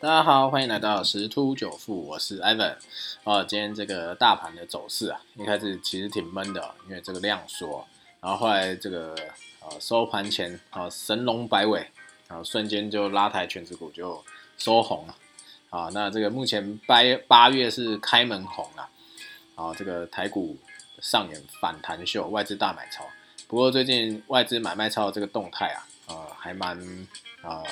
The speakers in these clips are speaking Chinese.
大家好，欢迎来到十突九富，我是 Ivan。哦，今天这个大盘的走势啊，一开始其实挺闷的，因为这个量缩，然后后来这个呃收盘前啊神龙摆尾，然后瞬间就拉抬全指股就收红了。啊，那这个目前八八月是开门红啊，啊这个台股上演反弹秀，外资大买超。不过最近外资买卖超这个动态啊，呃还蛮呃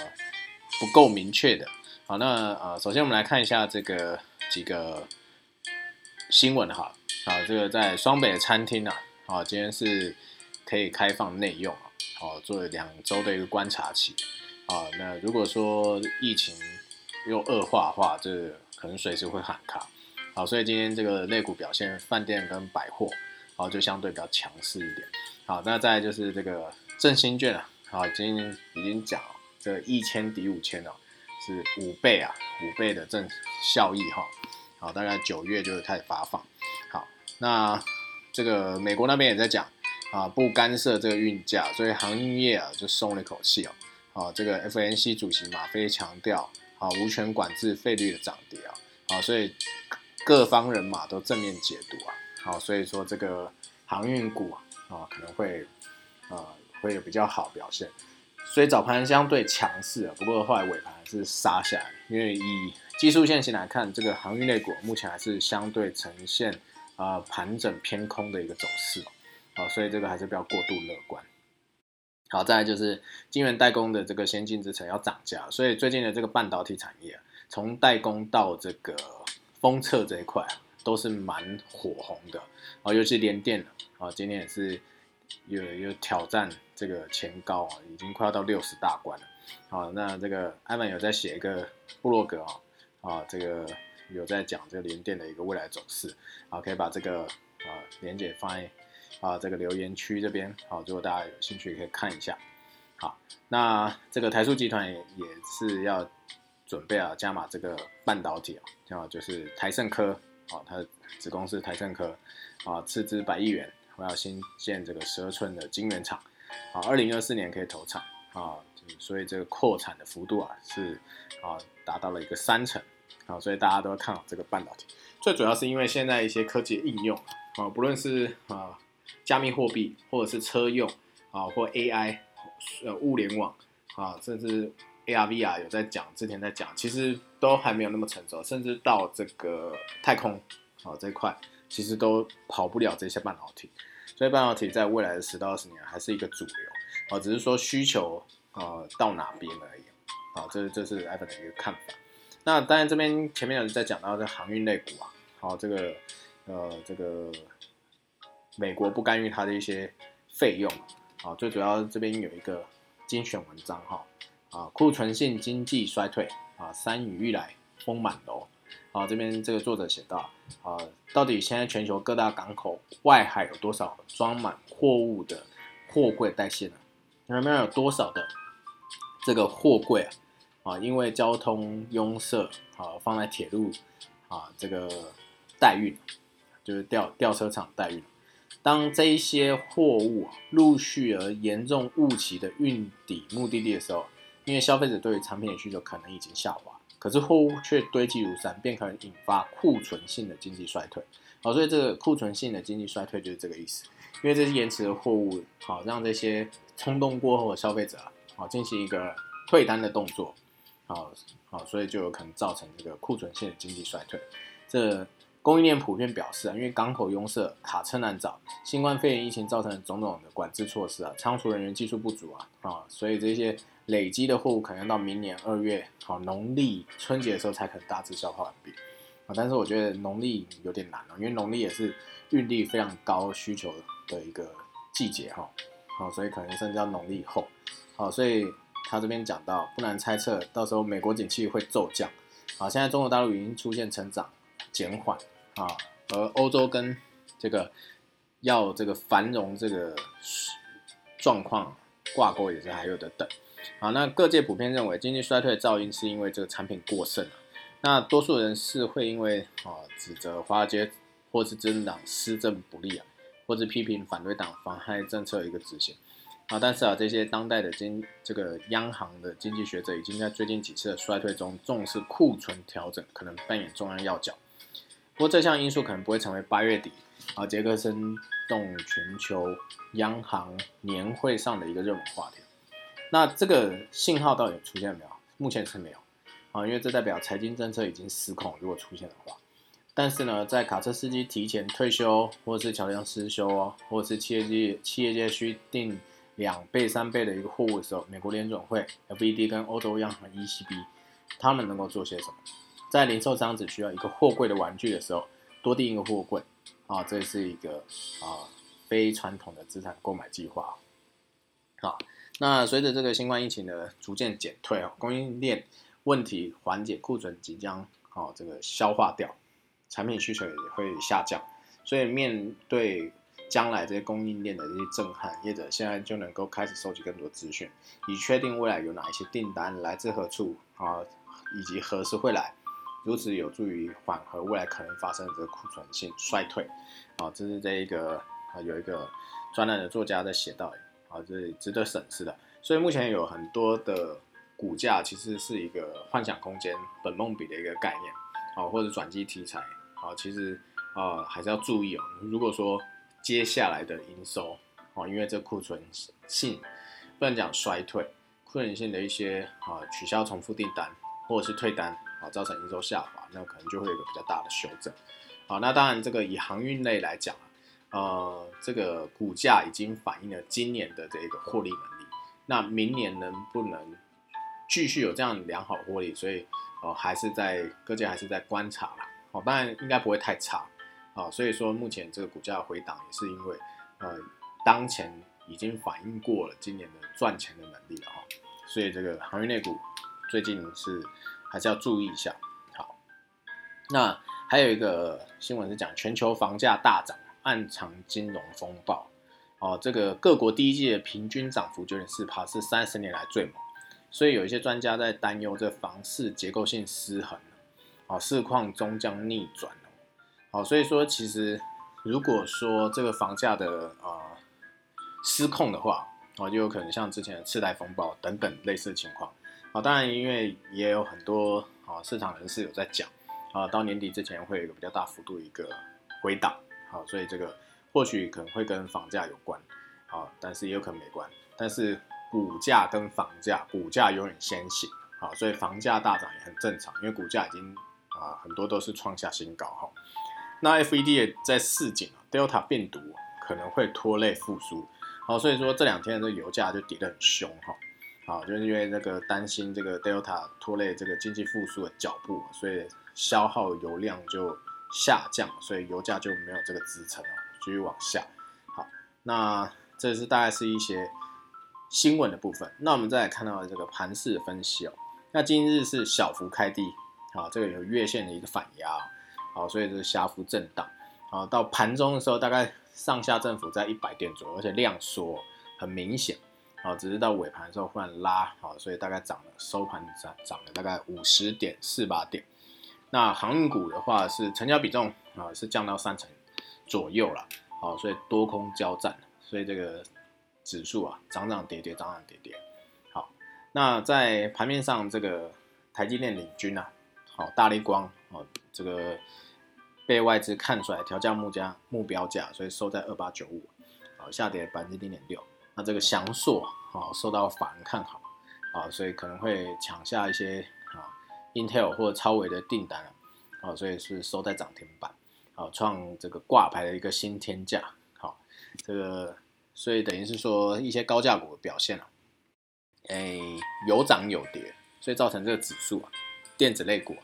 不够明确的。好，那呃，首先我们来看一下这个几个新闻哈。好，这个在双北的餐厅啊，好，今天是可以开放内用啊，好，做了两周的一个观察期。啊，那如果说疫情又恶化的话，这可能随时会喊卡。好，所以今天这个类股表现，饭店跟百货，好，就相对比较强势一点。好，那再就是这个振兴券啊，好，今天已经讲这一千抵五千了。是五倍啊，五倍的正效益哈，好，大概九月就会开始发放。好，那这个美国那边也在讲啊，不干涉这个运价，所以航运业啊就松了一口气哦。好，这个 FNC 主席马菲强调啊，无权管制费率的涨跌啊。好，所以各方人马都正面解读啊。好，所以说这个航运股啊可能会呃会有比较好表现。所以早盘相对强势啊，不过后来尾盘是杀下来，因为以技术线型来看，这个航运类股目前还是相对呈现啊盘整偏空的一个走势哦，所以这个还是不要过度乐观。好，再来就是晶圆代工的这个先进制程要涨价，所以最近的这个半导体产业，从代工到这个封测这一块，都是蛮火红的啊，尤其连电啊，今天也是。有有挑战这个前高啊，已经快要到六十大关了。好，那这个艾文有在写一个部落格啊，啊，这个有在讲这个联电的一个未来走势。好，可以把这个啊连接放在啊这个留言区这边。好，如果大家有兴趣可以看一下。好，那这个台塑集团也也是要准备啊加码这个半导体啊，啊就是台盛科，啊，它的子公司台盛科啊斥资百亿元。我要新建这个十二寸的晶圆厂，啊，二零二四年可以投产，啊，所以这个扩产的幅度啊是啊达到了一个三成，啊，所以大家都看好这个半导体。最主要是因为现在一些科技的应用啊，不论是啊加密货币，或者是车用啊，或 AI 呃物联网啊，甚至 ARVR 有在讲，之前在讲，其实都还没有那么成熟，甚至到这个太空啊这块。其实都跑不了这些半导体，所以半导体在未来的十到二十年还是一个主流啊，只是说需求啊到哪边而已啊，这这是 Evan 的一个看法。那当然这边前面有人在讲到这航运类股啊，好这个呃这个美国不干预它的一些费用啊，最主要这边有一个精选文章哈啊库存性经济衰退啊山雨欲来风满楼。啊，这边这个作者写到，啊，到底现在全球各大港口外海有多少装满货物的货柜待卸呢？有没有多少的这个货柜啊？啊，因为交通拥塞啊，放在铁路啊，这个代运，就是吊吊车厂代运。当这一些货物陆续而严重误期的运抵目的地的时候，因为消费者对于产品的需求可能已经下滑。可是货物却堆积如山，便可能引发库存性的经济衰退。好，所以这个库存性的经济衰退就是这个意思。因为这些延迟的货物，好让这些冲动过后的消费者啊，好进行一个退单的动作，好好，所以就有可能造成这个库存性的经济衰退。这供应链普遍表示啊，因为港口拥塞、卡车难找、新冠肺炎疫情造成的种种的管制措施啊，仓储人员技术不足啊，啊，所以这些。累积的货物可能到明年二月，好农历春节的时候才可能大致消化完毕啊。但是我觉得农历有点难了，因为农历也是运力非常高需求的一个季节哈。好，所以可能甚至要农历后。好，所以他这边讲到，不难猜测，到时候美国景气会骤降。好，现在中国大陆已经出现成长减缓啊，而欧洲跟这个要这个繁荣这个状况挂钩也是还有的等。好，那各界普遍认为经济衰退的噪音是因为这个产品过剩那多数人是会因为啊指责华尔街或是执政党施政不力啊，或者批评反对党妨害政策一个执行。啊，但是啊，这些当代的经这个央行的经济学者已经在最近几次的衰退中重视库存调整，可能扮演重要要角。不过这项因素可能不会成为八月底啊杰克森动全球央行年会上的一个热门话题。那这个信号到底出现没有？目前是没有啊，因为这代表财经政策已经失控，如果出现的话。但是呢，在卡车司机提前退休，或者是桥梁失修啊，或者是企业界企业界需定两倍、三倍的一个货物的时候，美国联准会 FED 跟欧洲央行 ECB，他们能够做些什么？在零售商只需要一个货柜的玩具的时候，多订一个货柜啊，这是一个啊非传统的资产购买计划。好，那随着这个新冠疫情的逐渐减退哦，供应链问题缓解，库存即将哦这个消化掉。产品需求也会下降，所以面对将来这些供应链的这些震撼，业者现在就能够开始收集更多资讯，以确定未来有哪一些订单来自何处啊，以及何时会来，如此有助于缓和未来可能发生的这个库存性衰退。啊，这是这一个啊有一个专栏的作家在写到，啊，这值得审视的。所以目前有很多的股价其实是一个幻想空间、本梦比的一个概念。啊，或者转机题材，啊，其实啊还是要注意哦。如果说接下来的营收，哦，因为这库存性不能讲衰退，库存性的一些啊取消重复订单或者是退单，啊，造成营收下滑，那可能就会有一个比较大的修正。好，那当然这个以航运类来讲呃，这个股价已经反映了今年的这个获利能力，那明年能不能继续有这样良好获利？所以。哦，还是在各界还是在观察了，哦，当然应该不会太差，啊，所以说目前这个股价回档也是因为，呃，当前已经反映过了今年的赚钱的能力了哈，所以这个行业内股最近是还是要注意一下。好，那还有一个新闻是讲全球房价大涨，暗藏金融风暴，哦，这个各国第一季的平均涨幅九点四帕，是三十年来最猛。所以有一些专家在担忧这房市结构性失衡哦，市况终将逆转，好，所以说其实如果说这个房价的呃失控的话，哦，就有可能像之前的次贷风暴等等类似的情况，啊，当然因为也有很多啊市场人士有在讲，啊，到年底之前会有一个比较大幅度一个回档，好，所以这个或许可能会跟房价有关，啊，但是也有可能没关，但是。股价跟房价，股价永远先行，好，所以房价大涨也很正常，因为股价已经啊很多都是创下新高哈。那 FED 也在示警啊，Delta 病毒可能会拖累复苏，好，所以说这两天的油价就跌得很凶哈，好，就是因为那个担心这个 Delta 拖累这个经济复苏的脚步，所以消耗油量就下降，所以油价就没有这个支撑哦，继续往下。好，那这是大概是一些。新闻的部分，那我们再来看到这个盘势分析哦。那今日是小幅开低，好，这个有月线的一个反压，好，所以这是下幅震荡，好，到盘中的时候大概上下振幅在一百点左右，而且量缩很明显，好，只是到尾盘的时候忽然拉，好，所以大概涨了，收盘涨涨了大概五十点四八点。那航运股的话是成交比重啊是降到三成左右了，好，所以多空交战，所以这个。指数啊，涨涨跌跌，涨涨跌跌。好，那在盘面上，这个台积电领军啊，好，大力光哦，这个被外资看出来调降目价目标价，所以收在二八九五，啊，下跌百分之零点六。那这个翔硕啊，受到法人看好啊，所以可能会抢下一些啊，Intel 或者超微的订单啊，所以是收在涨停板，啊，创这个挂牌的一个新天价。好，这个。所以等于是说一些高价股的表现啊，哎有涨有跌，所以造成这个指数啊，电子类股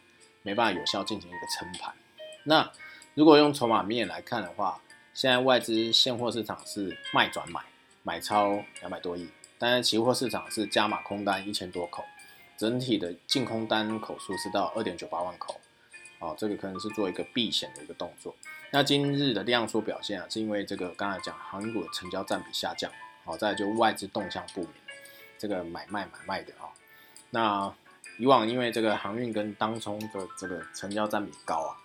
没办法有效进行一个撑盘。那如果用筹码面来看的话，现在外资现货市场是卖转买，买超两百多亿，但是期货市场是加码空单一千多口，整体的净空单口数是到二点九八万口。哦，这个可能是做一个避险的一个动作。那今日的量缩表现啊，是因为这个刚才讲航运股的成交占比下降，好，再就外资动向不明，这个买卖买卖的啊。那以往因为这个航运跟当冲的这个成交占比高啊，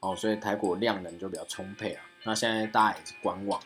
哦，所以台股量能就比较充沛啊。那现在大家也是观望，